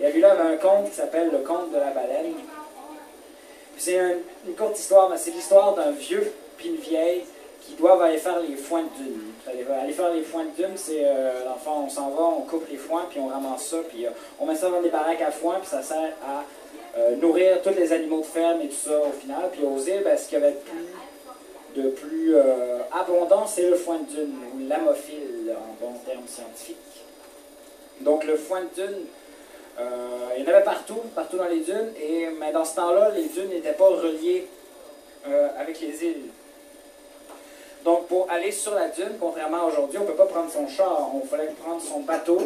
Et lui-là avait un conte qui s'appelle Le conte de la baleine. C'est une courte histoire, mais c'est l'histoire d'un vieux puis une vieille qui doivent aller faire les foins de dune. Aller, faire les foins de dune, c'est, euh, l'enfant, on s'en va, on coupe les foins, puis on ramasse ça, puis euh, on met ça dans des baraques à foin, puis ça sert à euh, nourrir tous les animaux de ferme et tout ça au final. Puis aux îles, ben, ce qu'il y avait plus, de plus abondant, c'est le foin de dune, ou l'amophile en bon terme scientifique. Donc le foin de dune, il y en avait partout, partout dans les dunes, et, mais dans ce temps-là, les dunes n'étaient pas reliées avec les îles. Donc, pour aller sur la dune, contrairement à aujourd'hui, on ne peut pas prendre son char. On fallait prendre son bateau,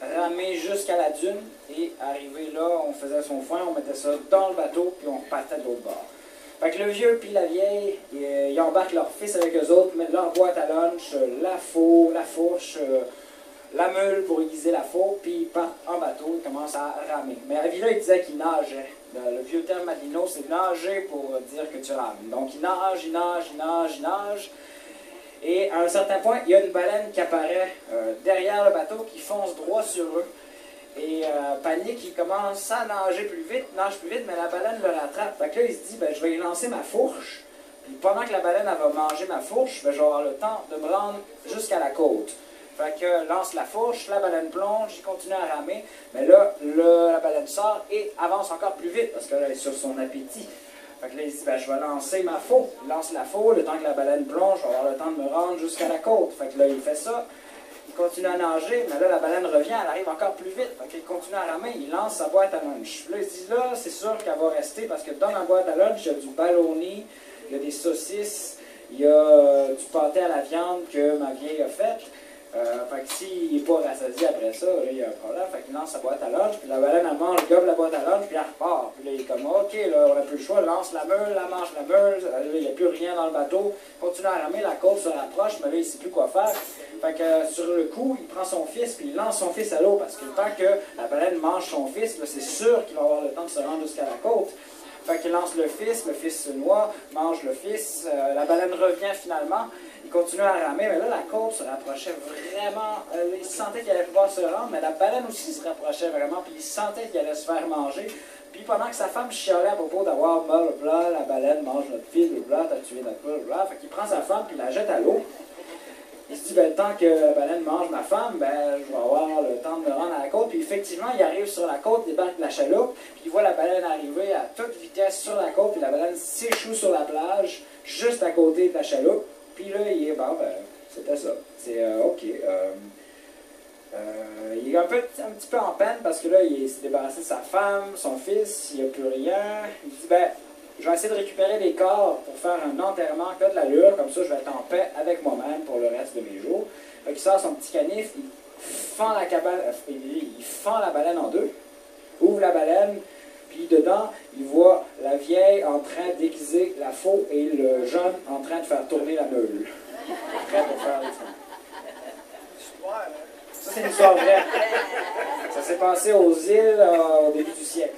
ramer jusqu'à la dune et arriver là, on faisait son foin, on mettait ça dans le bateau, puis on repartait de l'autre bord. Fait que le vieux puis la vieille, ils embarquent leur fils avec eux autres, mettent leur boîte à lunch, la faux, la fourche, euh, la meule pour aiguiser la faux, puis ils partent en bateau, ils commencent à ramer. Mais Avila, il disait qu'il nageait. Le, vieux terme madino, c'est nager pour dire que tu rames. Donc il nage, il nage, il nage, il nage. Et à un certain point, il y a une baleine qui apparaît euh, derrière le bateau, qui fonce droit sur eux. Et euh, Panique, il commence à nager plus vite, nage plus vite, mais la baleine le rattrape. Fait que là, il se dit, ben, je vais lancer ma fourche. Puis pendant que la baleine va manger ma fourche, ben, je vais avoir le temps de me rendre jusqu'à la côte. Fait que lance la fourche, la baleine plonge, il continue à ramer. Mais là, la baleine sort et avance encore plus vite parce qu'elle est sur son appétit. Fait que là, il dit, ben, je vais lancer ma faux. Il lance la faux, le temps que la baleine plonge, je vais avoir le temps de me rendre jusqu'à la côte. Fait que là, il fait ça. Il continue à nager, mais là, la baleine revient, elle arrive encore plus vite. Fait qu'il continue à ramer, il lance sa boîte à lunch. Là, il dit, là, c'est sûr qu'elle va rester parce que dans la boîte à lunch, il y a du ballonné, il y a des saucisses, il y a du pâté à la viande que ma vieille a fait. Euh, fait que s'il n'est pas rassasié après ça, là, il y a un problème. Fait qu'il lance sa boîte à lunch, puis la baleine, elle mange, gobe la boîte à lunch, puis elle repart. Puis là, il est comme, OK, là, on n'a plus le choix, lance la meule, la mange la meule, là, il n'y a plus rien dans le bateau, continue à ramer, la côte se rapproche, mais là, il ne sait plus quoi faire. Fait que euh, sur le coup, il prend son fils, puis il lance son fils à l'eau, parce que le temps que la baleine mange son fils, c'est sûr qu'il va avoir le temps de se rendre jusqu'à la côte. Fait qu'il lance le fils, le fils se noie, mange le fils, euh, la baleine revient finalement, il continue à ramer, mais là, la côte se rapprochait vraiment. Euh, il sentait qu'il allait pouvoir se rendre, mais la baleine aussi se rapprochait vraiment, puis il sentait qu'il allait se faire manger. Puis pendant que sa femme chialait à propos d'avoir bla, la baleine mange notre fils, bla, t'as tué notre bla, bla, fait qu'il prend sa femme, puis la jette à l'eau. Il se dit, ben, le temps que la baleine mange ma femme, ben, je vais avoir le temps de me rendre à la côte. Puis effectivement, il arrive sur la côte, débarque de la chaloupe, puis il voit la baleine arriver à toute vitesse sur la côte, puis la baleine s'échoue sur la plage, juste à côté de la chaloupe. Puis là, il est, bon, ben, c'était ça. C'est euh, OK. Euh, euh, il est un, peu, un petit peu en peine parce que là, il s'est débarrassé de sa femme, son fils, il n'y a plus rien. Il dit, ben, je vais essayer de récupérer des corps pour faire un enterrement a de l'allure, comme ça je vais être en paix avec moi-même le reste de mes jours. Il sort son petit canif, il fend la cabane, il fend la baleine en deux, ouvre la baleine, puis dedans, il voit la vieille en train d'aiguiser la faux et le jeune en train de faire tourner la meule. Prêt pour faire Ça, c'est une histoire vraie. Ça s'est passé aux îles euh, au début du siècle.